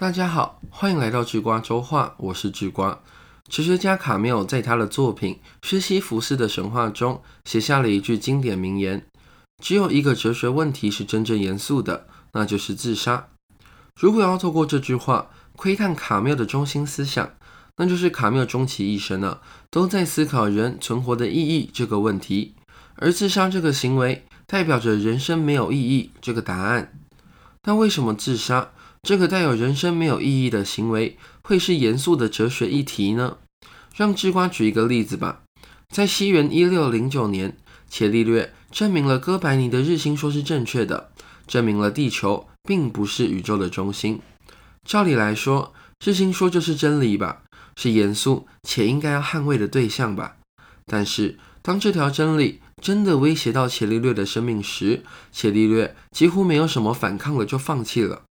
大家好，欢迎来到智瓜周话，我是智瓜。哲学家卡缪在他的作品《薛西弗斯的神话》中写下了一句经典名言：“只有一个哲学问题是真正严肃的，那就是自杀。”如果要透过这句话窥探卡缪的中心思想，那就是卡缪终其一生呢，都在思考人存活的意义这个问题，而自杀这个行为代表着人生没有意义这个答案。那为什么自杀？这个带有人生没有意义的行为，会是严肃的哲学议题呢？让智瓜举一个例子吧。在西元一六零九年，伽利略证明了哥白尼的日心说是正确的，证明了地球并不是宇宙的中心。照理来说，日心说就是真理吧，是严肃且应该要捍卫的对象吧。但是，当这条真理真的威胁到伽利略的生命时，伽利略几乎没有什么反抗了，就放弃了。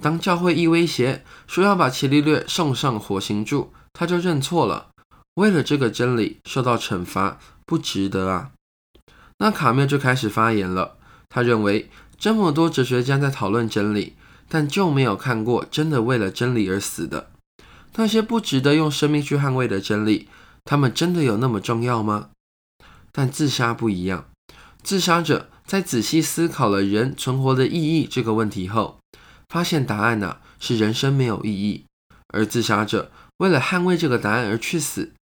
当教会一威胁说要把伽利略送上火刑柱，他就认错了。为了这个真理受到惩罚，不值得啊！那卡缪就开始发言了。他认为这么多哲学家在讨论真理，但就没有看过真的为了真理而死的那些不值得用生命去捍卫的真理，他们真的有那么重要吗？但自杀不一样，自杀者在仔细思考了人存活的意义这个问题后。发现答案呢是人生没有意义，而自杀者为了捍卫这个答案而去死。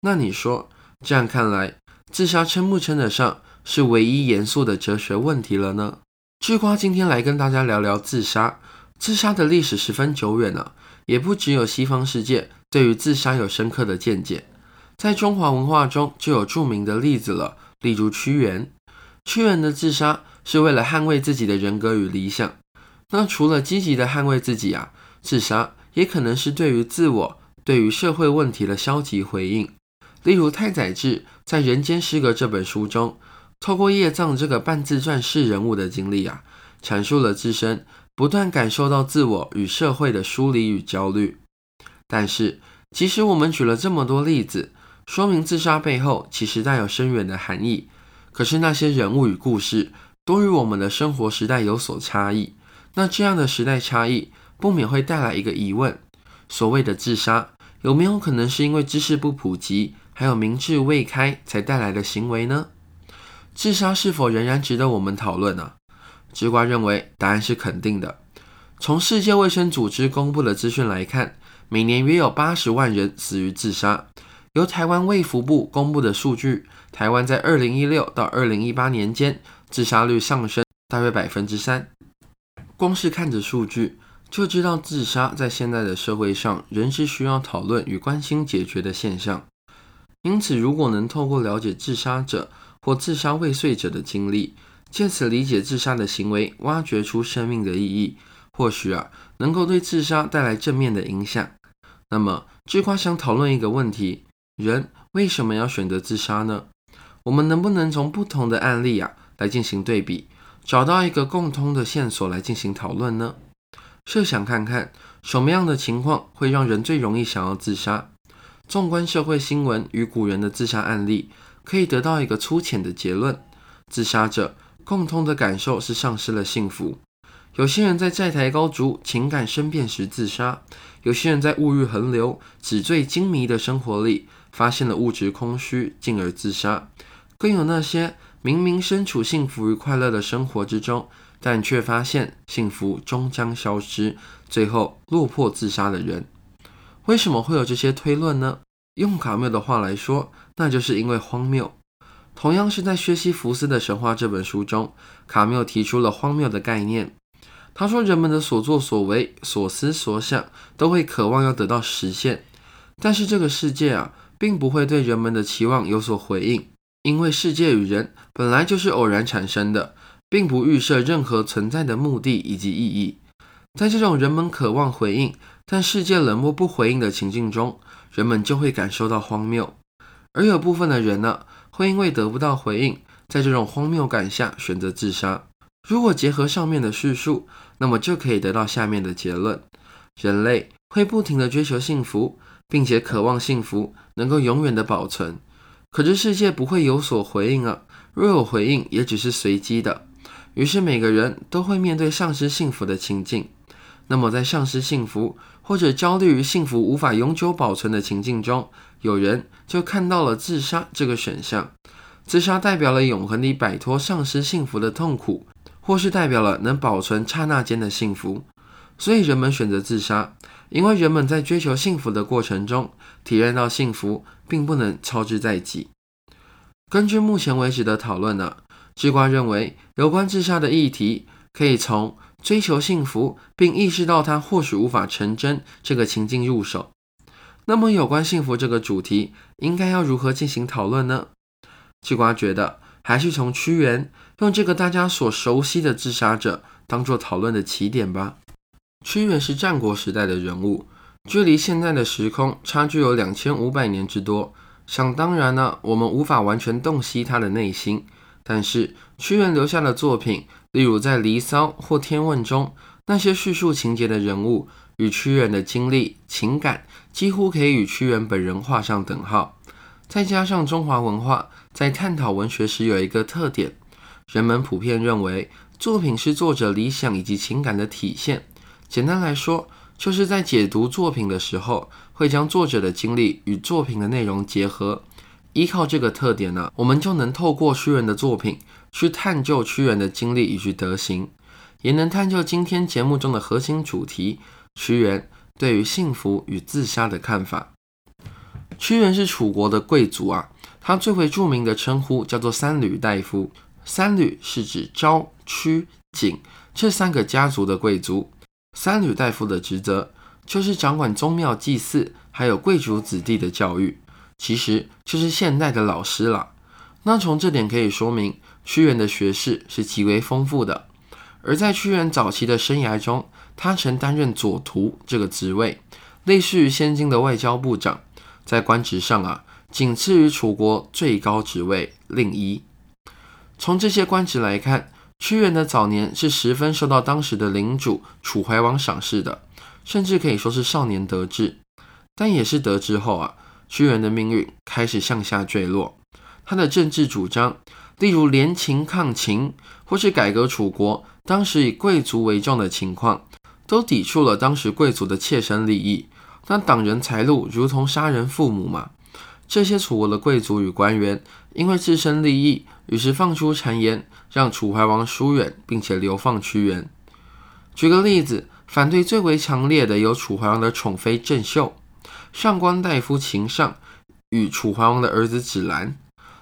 那你说，这样看来，自杀称不称得上是唯一严肃的哲学问题了呢？智瓜今天来跟大家聊聊自杀。自杀的历史十分久远了，也不只有西方世界对于自杀有深刻的见解，在中华文化中就有著名的例子了，例如屈原。屈原的自杀是为了捍卫自己的人格与理想。那除了积极的捍卫自己啊，自杀也可能是对于自我、对于社会问题的消极回应。例如太宰治在《人间失格》这本书中，透过叶藏这个半自传式人物的经历啊，阐述了自身不断感受到自我与社会的疏离与焦虑。但是，即使我们举了这么多例子，说明自杀背后其实带有深远的含义，可是那些人物与故事都与我们的生活时代有所差异。那这样的时代差异，不免会带来一个疑问：所谓的自杀，有没有可能是因为知识不普及，还有明智未开才带来的行为呢？自杀是否仍然值得我们讨论呢？直瓜认为，答案是肯定的。从世界卫生组织公布的资讯来看，每年约有八十万人死于自杀。由台湾卫福部公布的数据，台湾在二零一六到二零一八年间，自杀率上升大约百分之三。光是看着数据，就知道自杀在现在的社会上仍是需要讨论与关心解决的现象。因此，如果能透过了解自杀者或自杀未遂者的经历，借此理解自杀的行为，挖掘出生命的意义，或许啊，能够对自杀带来正面的影响。那么，智瓜想讨论一个问题：人为什么要选择自杀呢？我们能不能从不同的案例啊来进行对比？找到一个共通的线索来进行讨论呢？设想看看什么样的情况会让人最容易想要自杀？纵观社会新闻与古人的自杀案例，可以得到一个粗浅的结论：自杀者共通的感受是丧失了幸福。有些人在债台高筑、情感生变时自杀；有些人在物欲横流、纸醉金迷的生活里发现了物质空虚，进而自杀。更有那些。明明身处幸福与快乐的生活之中，但却发现幸福终将消失，最后落魄自杀的人，为什么会有这些推论呢？用卡缪的话来说，那就是因为荒谬。同样是在《薛西弗斯的神话》这本书中，卡缪提出了荒谬的概念。他说，人们的所作所为、所思所想，都会渴望要得到实现，但是这个世界啊，并不会对人们的期望有所回应。因为世界与人本来就是偶然产生的，并不预设任何存在的目的以及意义。在这种人们渴望回应，但世界冷漠不回应的情境中，人们就会感受到荒谬。而有部分的人呢，会因为得不到回应，在这种荒谬感下选择自杀。如果结合上面的叙述，那么就可以得到下面的结论：人类会不停地追求幸福，并且渴望幸福能够永远的保存。可是世界不会有所回应啊！若有回应，也只是随机的。于是每个人都会面对丧失幸福的情境。那么在丧失幸福或者焦虑于幸福无法永久保存的情境中，有人就看到了自杀这个选项。自杀代表了永恒地摆脱丧失幸福的痛苦，或是代表了能保存刹那间的幸福。所以人们选择自杀，因为人们在追求幸福的过程中，体验到幸福并不能操之在己。根据目前为止的讨论呢，智瓜认为有关自杀的议题可以从追求幸福并意识到它或许无法成真这个情境入手。那么，有关幸福这个主题，应该要如何进行讨论呢？智瓜觉得，还是从屈原用这个大家所熟悉的自杀者当做讨论的起点吧。屈原是战国时代的人物，距离现在的时空差距有两千五百年之多。想当然呢，我们无法完全洞悉他的内心。但是屈原留下的作品，例如在《离骚》或《天问》中，那些叙述情节的人物与屈原的经历、情感，几乎可以与屈原本人画上等号。再加上中华文化在探讨文学时有一个特点，人们普遍认为作品是作者理想以及情感的体现。简单来说，就是在解读作品的时候，会将作者的经历与作品的内容结合。依靠这个特点呢，我们就能透过屈原的作品去探究屈原的经历以及德行，也能探究今天节目中的核心主题——屈原对于幸福与自杀的看法。屈原是楚国的贵族啊，他最为著名的称呼叫做三闾大夫。三闾是指昭、屈、景这三个家族的贵族。三闾大夫的职责就是掌管宗庙祭祀，还有贵族子弟的教育，其实就是现代的老师了。那从这点可以说明，屈原的学识是极为丰富的。而在屈原早期的生涯中，他曾担任左徒这个职位，类似于现今的外交部长。在官职上啊，仅次于楚国最高职位令尹。从这些官职来看，屈原的早年是十分受到当时的领主楚怀王赏识的，甚至可以说是少年得志。但也是得志后啊，屈原的命运开始向下坠落。他的政治主张，例如联秦抗秦，或是改革楚国，当时以贵族为重的情况，都抵触了当时贵族的切身利益。那挡人财路如同杀人父母嘛？这些楚国的贵族与官员因为自身利益，于是放出谗言，让楚怀王疏远，并且流放屈原。举个例子，反对最为强烈的有楚怀王的宠妃郑袖、上官大夫秦尚与楚怀王的儿子芷兰。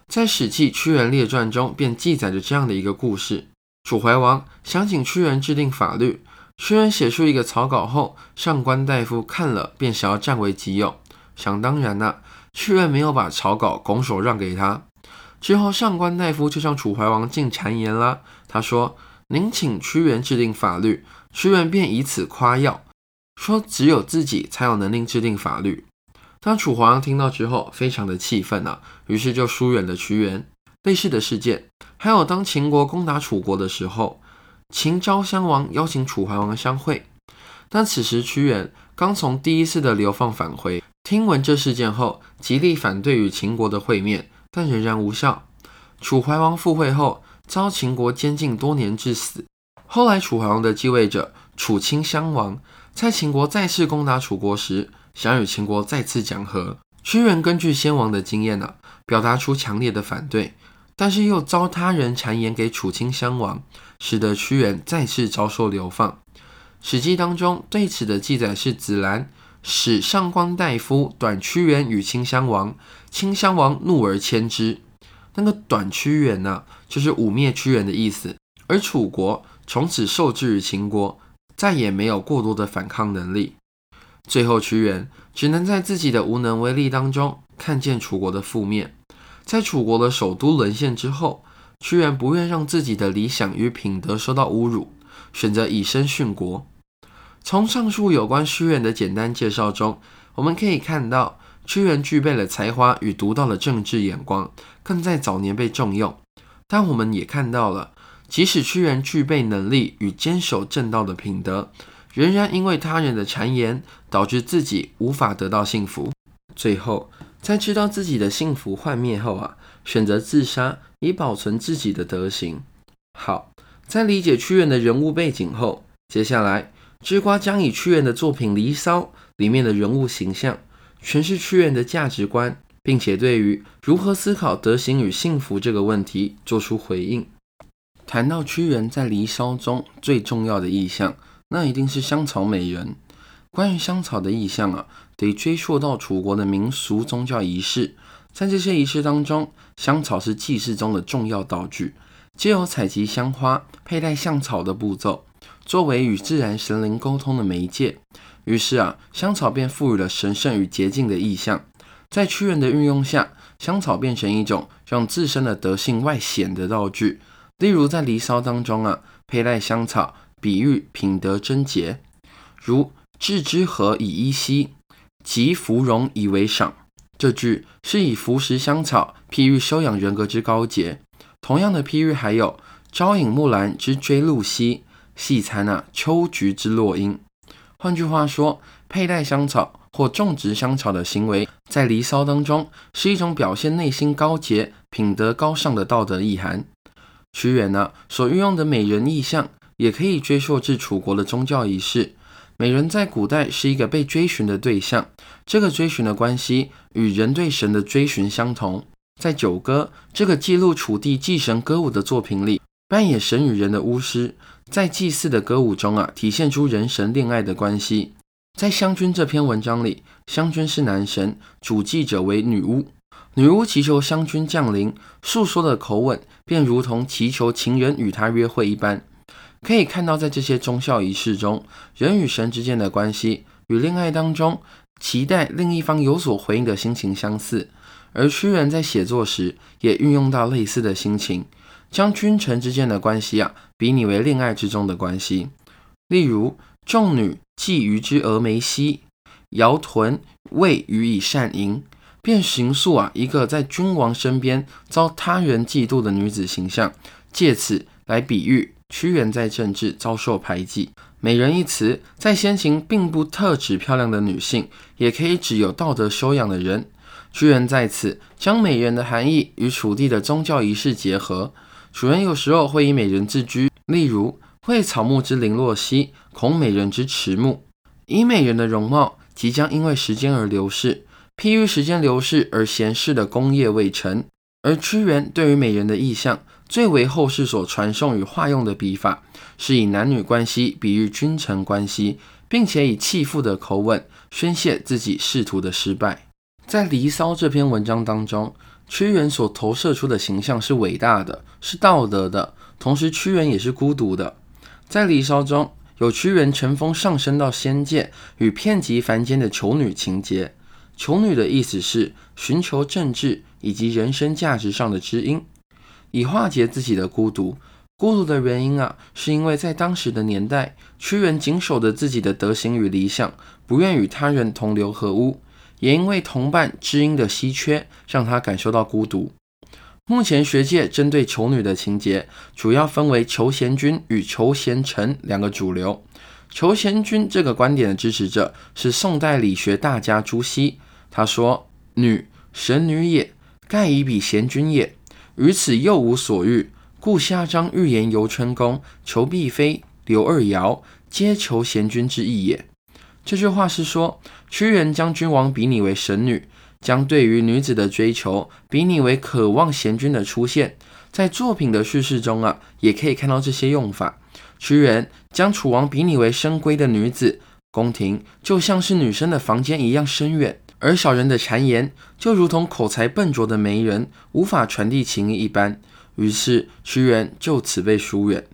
在《史记·屈原列传》中便记载着这样的一个故事：楚怀王想请屈原制定法律。屈原写出一个草稿后，上官大夫看了便想要占为己有。想当然了，屈原没有把草稿拱手让给他。之后，上官大夫就向楚怀王进谗言了。他说：“您请屈原制定法律。”屈原便以此夸耀，说只有自己才有能力制定法律。当楚怀王听到之后，非常的气愤啊，于是就疏远了屈原。类似的事件还有，当秦国攻打楚国的时候。秦昭襄王邀请楚怀王相会，但此时屈原刚从第一次的流放返回，听闻这事件后，极力反对与秦国的会面，但仍然无效。楚怀王复会后，遭秦国监禁多年致死。后来，楚怀王的继位者楚顷襄王，在秦国再次攻打楚国时，想与秦国再次讲和。屈原根据先王的经验呢，表达出强烈的反对。但是又遭他人谗言给楚顷襄王，使得屈原再次遭受流放。《史记》当中对此的记载是：子兰使上官大夫短屈原与顷襄王，顷襄王怒而迁之。那个短屈原呢，就是污蔑屈原的意思。而楚国从此受制于秦国，再也没有过多的反抗能力。最后，屈原只能在自己的无能为力当中，看见楚国的覆灭。在楚国的首都沦陷之后，屈原不愿让自己的理想与品德受到侮辱，选择以身殉国。从上述有关屈原的简单介绍中，我们可以看到，屈原具备了才华与独到的政治眼光，更在早年被重用。但我们也看到了，即使屈原具备能力与坚守正道的品德，仍然因为他人的谗言，导致自己无法得到幸福。最后。在知道自己的幸福幻灭后啊，选择自杀以保存自己的德行。好，在理解屈原的人物背景后，接下来知瓜将以屈原的作品《离骚》里面的人物形象，诠释屈原的价值观，并且对于如何思考德行与幸福这个问题做出回应。谈到屈原在《离骚》中最重要的意象，那一定是香草美人。关于香草的意象啊，得追溯到楚国的民俗宗教仪式。在这些仪式当中，香草是祭祀中的重要道具，皆有采集香花、佩戴香草的步骤，作为与自然神灵沟通的媒介。于是啊，香草便赋予了神圣与洁净的意象。在屈原的运用下，香草变成一种让自身的德性外显的道具。例如在《离骚》当中啊，佩戴香草比喻品德贞洁，如“置之何以衣兮，及芙蓉以为裳”。这句是以服食香草譬喻修养人格之高洁。同样的譬喻还有“朝饮木兰之追露兮，细餐啊秋菊之落英”。换句话说，佩戴香草或种植香草的行为，在《离骚》当中是一种表现内心高洁、品德高尚的道德意涵。屈原呢所运用的美人意象，也可以追溯至楚国的宗教仪式。美人在古代是一个被追寻的对象，这个追寻的关系与人对神的追寻相同。在《九歌》这个记录楚地祭神歌舞的作品里，扮演神与人的巫师，在祭祀的歌舞中啊，体现出人神恋爱的关系。在《湘君》这篇文章里，湘君是男神，主祭者为女巫，女巫祈求湘君降临，诉说的口吻便如同祈求情人与她约会一般。可以看到，在这些宗教仪式中，人与神之间的关系与恋爱当中期待另一方有所回应的心情相似。而屈原在写作时也运用到类似的心情，将君臣之间的关系啊比拟为恋爱之中的关系。例如，众女觊觎之峨眉兮，摇臀为予以善淫，便形塑啊一个在君王身边遭他人嫉妒的女子形象，借此来比喻。屈原在政治遭受排挤，美人一词在先秦并不特指漂亮的女性，也可以指有道德修养的人。屈原在此将美人的含义与楚地的宗教仪式结合。楚人有时候会以美人自居，例如“会草木之零落兮，恐美人之迟暮”，以美人的容貌即将因为时间而流逝，譬喻时间流逝而闲适的功业未成。而屈原对于美人的意象。最为后世所传颂与化用的笔法，是以男女关系比喻君臣关系，并且以弃妇的口吻宣泄自己仕途的失败。在《离骚》这篇文章当中，屈原所投射出的形象是伟大的，是道德的，同时屈原也是孤独的。在《离骚》中有屈原乘风上升到仙界与遍及凡间的求女情节。求女的意思是寻求政治以及人生价值上的知音。以化解自己的孤独，孤独的原因啊，是因为在当时的年代，屈原谨守着自己的德行与理想，不愿与他人同流合污，也因为同伴知音的稀缺，让他感受到孤独。目前学界针对求女的情节，主要分为求贤君与求贤臣两个主流。求贤君这个观点的支持者是宋代理学大家朱熹，他说：“女神女也，盖以比贤君也。”于此又无所欲，故夏章欲言游春宫，求娣妃、刘二尧，皆求贤君之意也。这句话是说，屈原将君王比拟为神女，将对于女子的追求比拟为渴望贤君的出现。在作品的叙事中啊，也可以看到这些用法。屈原将楚王比拟为深闺的女子，宫廷就像是女生的房间一样深远。而小人的谗言就如同口才笨拙的媒人，无法传递情意一般。于是屈原就此被疏远。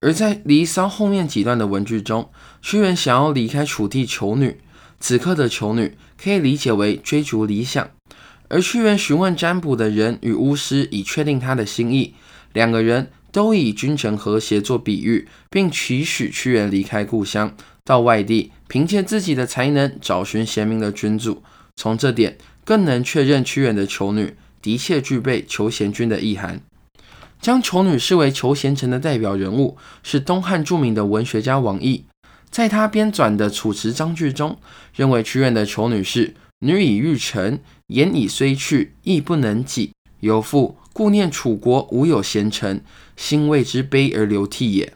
而在《离骚》后面几段的文句中，屈原想要离开楚地求女。此刻的求女可以理解为追逐理想。而屈原询问占卜的人与巫师，以确定他的心意。两个人都以君臣和谐做比喻，并期许屈原离开故乡，到外地，凭借自己的才能找寻贤明的君主。从这点更能确认屈原的求女的确具备求贤君的意涵。将求女视为求贤臣的代表人物是东汉著名的文学家王逸，在他编纂的《楚辞章句》中，认为屈原的求女是女以欲成，言以虽去，亦不能己。有父故念楚国无有贤臣，心为之悲而流涕也。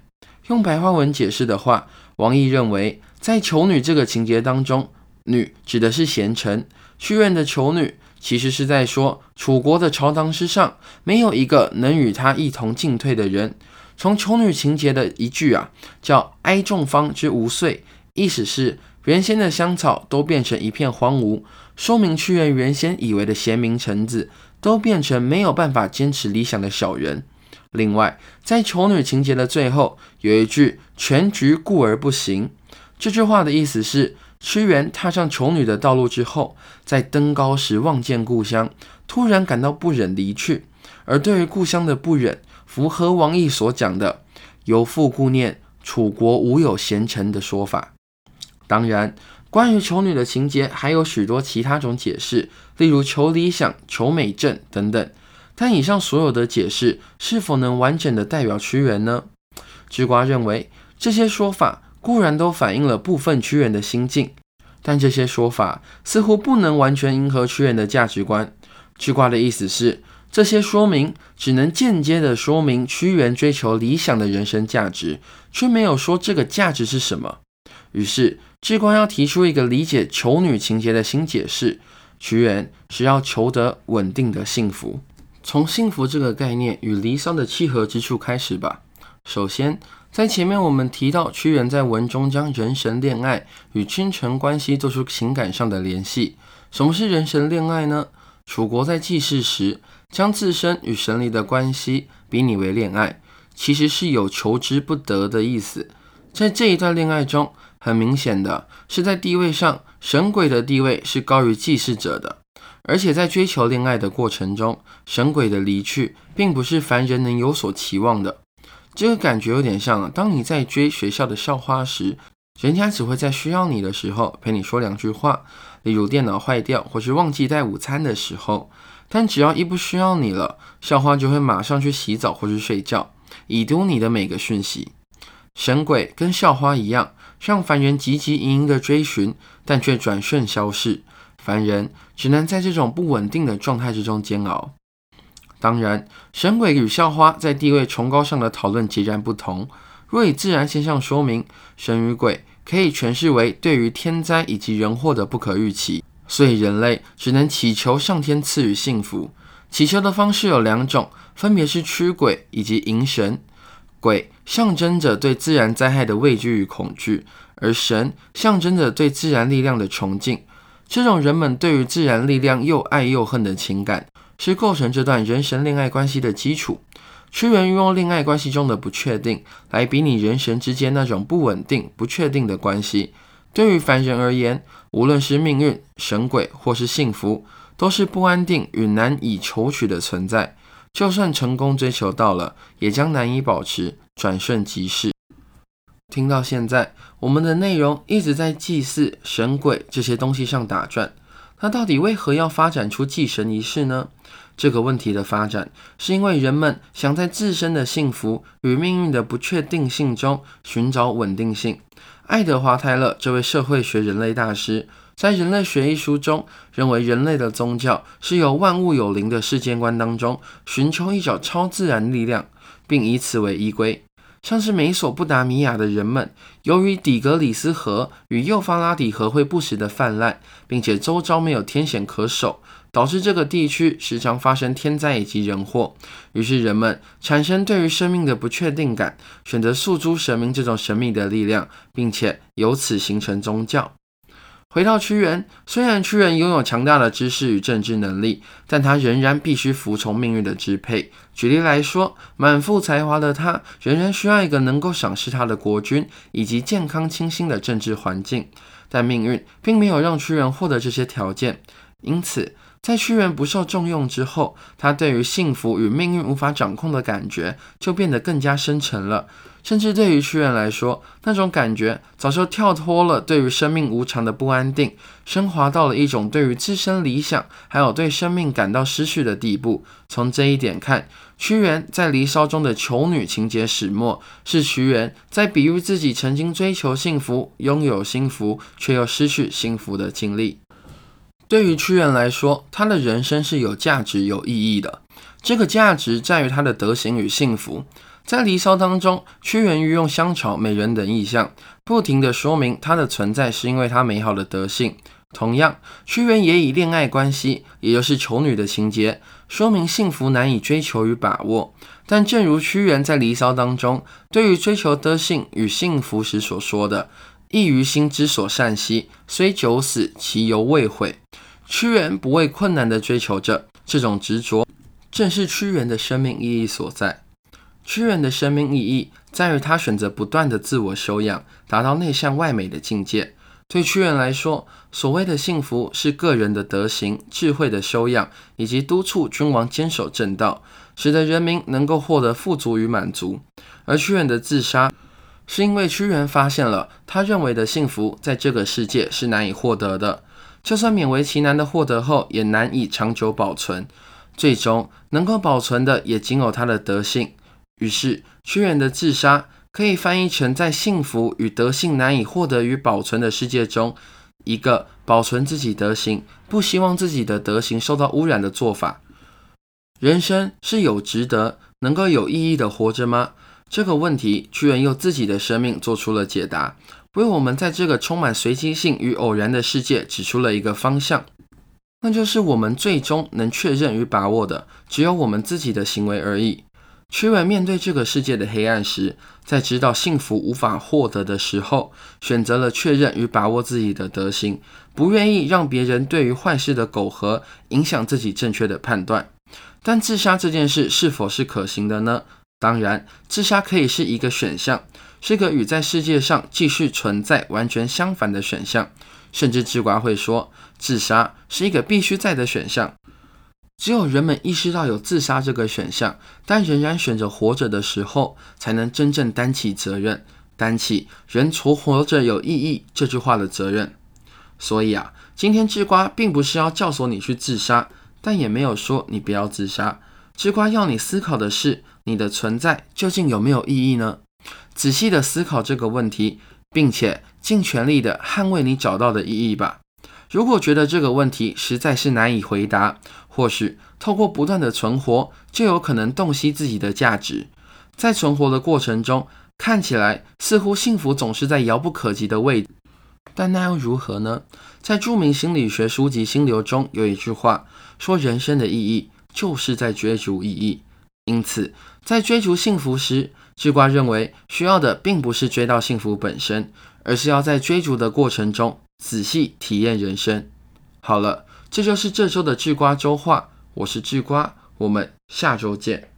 用白话文解释的话，王毅认为，在求女这个情节当中，女指的是贤臣，屈原的求女其实是在说，楚国的朝堂之上没有一个能与他一同进退的人。从求女情节的一句啊，叫“哀众方之无岁”，意思是原先的香草都变成一片荒芜，说明屈原原先以为的贤明臣子，都变成没有办法坚持理想的小人。另外，在求女情节的最后，有一句“全局故而不行”。这句话的意思是，屈原踏上求女的道路之后，在登高时望见故乡，突然感到不忍离去。而对于故乡的不忍，符合王毅所讲的“有父故念，楚国无有贤臣”的说法。当然，关于求女的情节还有许多其他种解释，例如求理想、求美正等等。但以上所有的解释是否能完整的代表屈原呢？智瓜认为，这些说法固然都反映了部分屈原的心境，但这些说法似乎不能完全迎合屈原的价值观。智瓜的意思是，这些说明只能间接的说明屈原追求理想的人生价值，却没有说这个价值是什么。于是，智卦要提出一个理解求女情节的新解释：屈原是要求得稳定的幸福。从幸福这个概念与离骚的契合之处开始吧。首先，在前面我们提到，屈原在文中将人神恋爱与君臣关系做出情感上的联系。什么是人神恋爱呢？楚国在祭祀时，将自身与神灵的关系比拟为恋爱，其实是有求之不得的意思。在这一段恋爱中，很明显的是在地位上，神鬼的地位是高于祭祀者的。而且在追求恋爱的过程中，神鬼的离去并不是凡人能有所期望的。这个感觉有点像，当你在追学校的校花时，人家只会在需要你的时候陪你说两句话，例如电脑坏掉或是忘记带午餐的时候。但只要一不需要你了，校花就会马上去洗澡或是睡觉，已读你的每个讯息。神鬼跟校花一样，让凡人汲汲营营的追寻，但却转瞬消逝。凡人只能在这种不稳定的状态之中煎熬。当然，神鬼与校花在地位崇高上的讨论截然不同。若以自然现象说明，神与鬼可以诠释为对于天灾以及人祸的不可预期，所以人类只能祈求上天赐予幸福。祈求的方式有两种，分别是驱鬼以及迎神。鬼象征着对自然灾害的畏惧与恐惧，而神象征着对自然力量的崇敬。这种人们对于自然力量又爱又恨的情感，是构成这段人神恋爱关系的基础。屈原运用恋爱关系中的不确定，来比拟人神之间那种不稳定、不确定的关系。对于凡人而言，无论是命运、神鬼或是幸福，都是不安定与难以求取的存在。就算成功追求到了，也将难以保持，转瞬即逝。听到现在，我们的内容一直在祭祀神鬼这些东西上打转。那到底为何要发展出祭神仪式呢？这个问题的发展，是因为人们想在自身的幸福与命运的不确定性中寻找稳定性。爱德华·泰勒这位社会学人类大师，在《人类学》一书中，认为人类的宗教是由万物有灵的世界观当中寻求一种超自然力量，并以此为依归。像是美索不达米亚的人们，由于底格里斯河与幼发拉底河会不时的泛滥，并且周遭没有天险可守，导致这个地区时常发生天灾以及人祸。于是人们产生对于生命的不确定感，选择诉诸神明这种神秘的力量，并且由此形成宗教。回到屈原，虽然屈原拥有强大的知识与政治能力，但他仍然必须服从命运的支配。举例来说，满腹才华的他，仍然需要一个能够赏识他的国君，以及健康清新的政治环境。但命运并没有让屈原获得这些条件，因此，在屈原不受重用之后，他对于幸福与命运无法掌控的感觉就变得更加深沉了。甚至对于屈原来说，那种感觉早就跳脱了对于生命无常的不安定，升华到了一种对于自身理想还有对生命感到失去的地步。从这一点看，屈原在《离骚》中的求女情节始末，是屈原在比喻自己曾经追求幸福、拥有幸福却又失去幸福的经历。对于屈原来说，他的人生是有价值、有意义的。这个价值在于他的德行与幸福。在《离骚》当中，屈原运用香草、美人等意象，不停地说明他的存在是因为他美好的德性。同样，屈原也以恋爱关系，也就是求女的情节，说明幸福难以追求与把握。但正如屈原在《离骚》当中对于追求德性与幸福时所说的：“亦于心之所善兮，虽九死，其犹未悔。”屈原不畏困难地追求着，这种执着正是屈原的生命意义所在。屈原的生命意义在于他选择不断的自我修养，达到内向外美的境界。对屈原来说，所谓的幸福是个人的德行、智慧的修养，以及督促君王坚守正道，使得人民能够获得富足与满足。而屈原的自杀，是因为屈原发现了他认为的幸福在这个世界是难以获得的，就算勉为其难的获得后，也难以长久保存。最终能够保存的，也仅有他的德性。于是，屈原的自杀。可以翻译成，在幸福与德性难以获得与保存的世界中，一个保存自己德行，不希望自己的德行受到污染的做法。人生是有值得、能够有意义的活着吗？这个问题，屈原用自己的生命做出了解答，为我们在这个充满随机性与偶然的世界指出了一个方向，那就是我们最终能确认与把握的，只有我们自己的行为而已。屈原面对这个世界的黑暗时，在知道幸福无法获得的时候，选择了确认与把握自己的德行，不愿意让别人对于坏事的苟合影响自己正确的判断。但自杀这件事是否是可行的呢？当然，自杀可以是一个选项，是个与在世界上继续存在完全相反的选项。甚至智瓜会说，自杀是一个必须在的选项。只有人们意识到有自杀这个选项，但仍然选择活着的时候，才能真正担起责任，担起人除活着有意义这句话的责任。所以啊，今天智瓜并不是要教唆你去自杀，但也没有说你不要自杀。智瓜要你思考的是，你的存在究竟有没有意义呢？仔细的思考这个问题，并且尽全力的捍卫你找到的意义吧。如果觉得这个问题实在是难以回答，或许透过不断的存活，就有可能洞悉自己的价值。在存活的过程中，看起来似乎幸福总是在遥不可及的位置，但那又如何呢？在著名心理学书籍《心流》中有一句话说：“人生的意义就是在追逐意义。”因此，在追逐幸福时，智瓜认为需要的并不是追到幸福本身，而是要在追逐的过程中。仔细体验人生。好了，这就是这周的智瓜周话。我是智瓜，我们下周见。